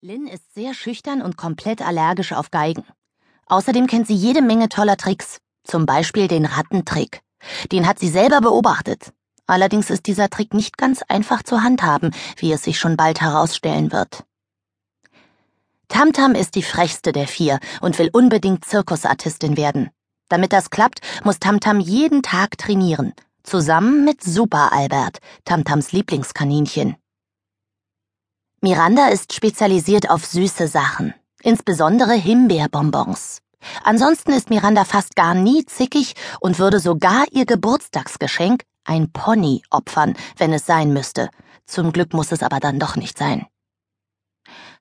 Lynn ist sehr schüchtern und komplett allergisch auf Geigen. Außerdem kennt sie jede Menge toller Tricks, zum Beispiel den Rattentrick. Den hat sie selber beobachtet. Allerdings ist dieser Trick nicht ganz einfach zu handhaben, wie es sich schon bald herausstellen wird. Tamtam ist die frechste der vier und will unbedingt Zirkusartistin werden. Damit das klappt, muss Tamtam jeden Tag trainieren, zusammen mit Super Albert, Tamtams Lieblingskaninchen. Miranda ist spezialisiert auf süße Sachen, insbesondere Himbeerbonbons. Ansonsten ist Miranda fast gar nie zickig und würde sogar ihr Geburtstagsgeschenk, ein Pony, opfern, wenn es sein müsste. Zum Glück muss es aber dann doch nicht sein.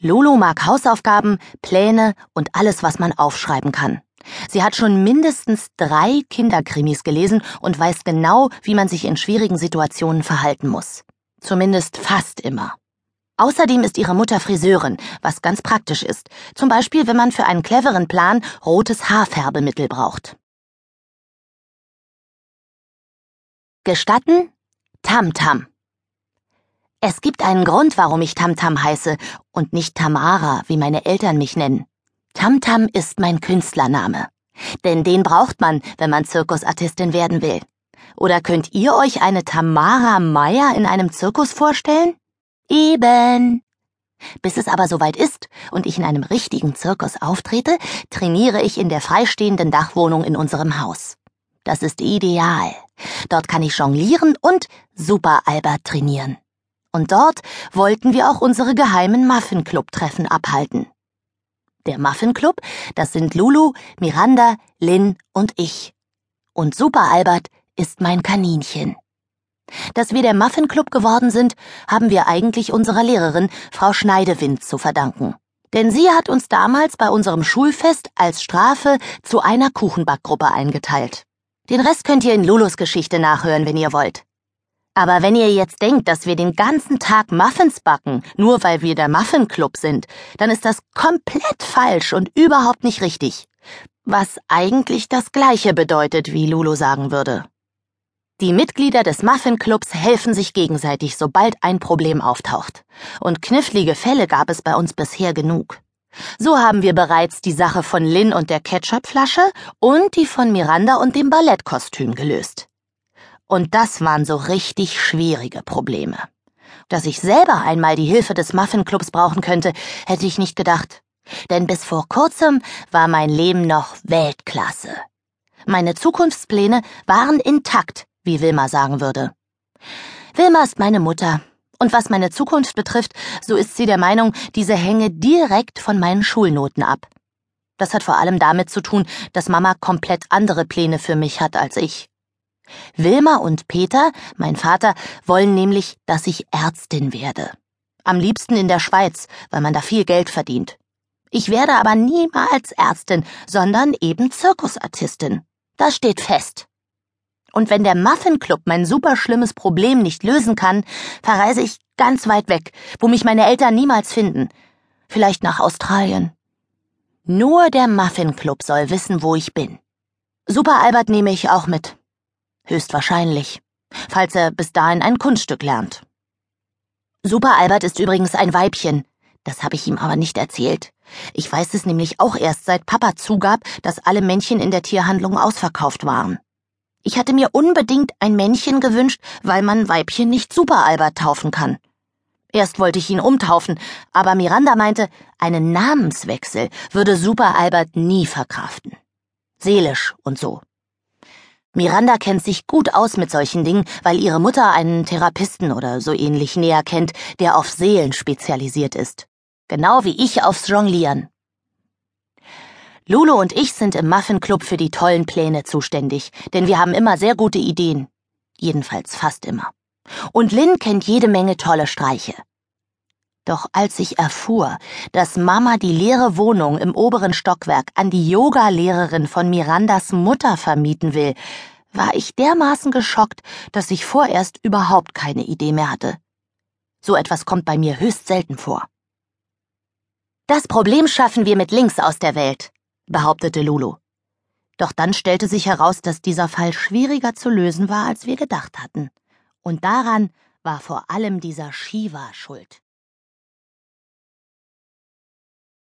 Lulu mag Hausaufgaben, Pläne und alles, was man aufschreiben kann. Sie hat schon mindestens drei Kinderkrimis gelesen und weiß genau, wie man sich in schwierigen Situationen verhalten muss. Zumindest fast immer. Außerdem ist ihre Mutter Friseurin, was ganz praktisch ist, zum Beispiel wenn man für einen cleveren Plan rotes Haarfärbemittel braucht. Gestatten? Tamtam. Es gibt einen Grund, warum ich Tamtam heiße und nicht Tamara, wie meine Eltern mich nennen. Tamtam ist mein Künstlername. Denn den braucht man, wenn man Zirkusartistin werden will. Oder könnt ihr euch eine Tamara Meyer in einem Zirkus vorstellen? Eben. Bis es aber soweit ist und ich in einem richtigen Zirkus auftrete, trainiere ich in der freistehenden Dachwohnung in unserem Haus. Das ist ideal. Dort kann ich jonglieren und Super Albert trainieren. Und dort wollten wir auch unsere geheimen Muffin Club Treffen abhalten. Der Muffin Club, das sind Lulu, Miranda, Lynn und ich. Und Super Albert ist mein Kaninchen. Dass wir der Muffin Club geworden sind, haben wir eigentlich unserer Lehrerin, Frau Schneidewind, zu verdanken. Denn sie hat uns damals bei unserem Schulfest als Strafe zu einer Kuchenbackgruppe eingeteilt. Den Rest könnt ihr in Lulus Geschichte nachhören, wenn ihr wollt. Aber wenn ihr jetzt denkt, dass wir den ganzen Tag Muffins backen, nur weil wir der Muffin Club sind, dann ist das komplett falsch und überhaupt nicht richtig. Was eigentlich das gleiche bedeutet, wie Lulu sagen würde. Die Mitglieder des Muffin Clubs helfen sich gegenseitig, sobald ein Problem auftaucht. Und knifflige Fälle gab es bei uns bisher genug. So haben wir bereits die Sache von Lynn und der Ketchupflasche und die von Miranda und dem Ballettkostüm gelöst. Und das waren so richtig schwierige Probleme. Dass ich selber einmal die Hilfe des Muffin Clubs brauchen könnte, hätte ich nicht gedacht. Denn bis vor kurzem war mein Leben noch Weltklasse. Meine Zukunftspläne waren intakt wie Wilma sagen würde. Wilma ist meine Mutter. Und was meine Zukunft betrifft, so ist sie der Meinung, diese hänge direkt von meinen Schulnoten ab. Das hat vor allem damit zu tun, dass Mama komplett andere Pläne für mich hat als ich. Wilma und Peter, mein Vater, wollen nämlich, dass ich Ärztin werde. Am liebsten in der Schweiz, weil man da viel Geld verdient. Ich werde aber niemals Ärztin, sondern eben Zirkusartistin. Das steht fest. Und wenn der Muffin Club mein superschlimmes Problem nicht lösen kann, verreise ich ganz weit weg, wo mich meine Eltern niemals finden. Vielleicht nach Australien. Nur der Muffin Club soll wissen, wo ich bin. Super Albert nehme ich auch mit. Höchstwahrscheinlich. Falls er bis dahin ein Kunststück lernt. Super Albert ist übrigens ein Weibchen. Das habe ich ihm aber nicht erzählt. Ich weiß es nämlich auch erst seit Papa zugab, dass alle Männchen in der Tierhandlung ausverkauft waren. Ich hatte mir unbedingt ein Männchen gewünscht, weil man Weibchen nicht Super Albert taufen kann. Erst wollte ich ihn umtaufen, aber Miranda meinte, einen Namenswechsel würde Super Albert nie verkraften. Seelisch und so. Miranda kennt sich gut aus mit solchen Dingen, weil ihre Mutter einen Therapisten oder so ähnlich näher kennt, der auf Seelen spezialisiert ist. Genau wie ich aufs Jonglieren. Lulu und ich sind im Muffin Club für die tollen Pläne zuständig, denn wir haben immer sehr gute Ideen. Jedenfalls fast immer. Und Lynn kennt jede Menge tolle Streiche. Doch als ich erfuhr, dass Mama die leere Wohnung im oberen Stockwerk an die Yoga-Lehrerin von Mirandas Mutter vermieten will, war ich dermaßen geschockt, dass ich vorerst überhaupt keine Idee mehr hatte. So etwas kommt bei mir höchst selten vor. Das Problem schaffen wir mit links aus der Welt, behauptete Lulu. Doch dann stellte sich heraus, dass dieser Fall schwieriger zu lösen war, als wir gedacht hatten. Und daran war vor allem dieser Shiva schuld.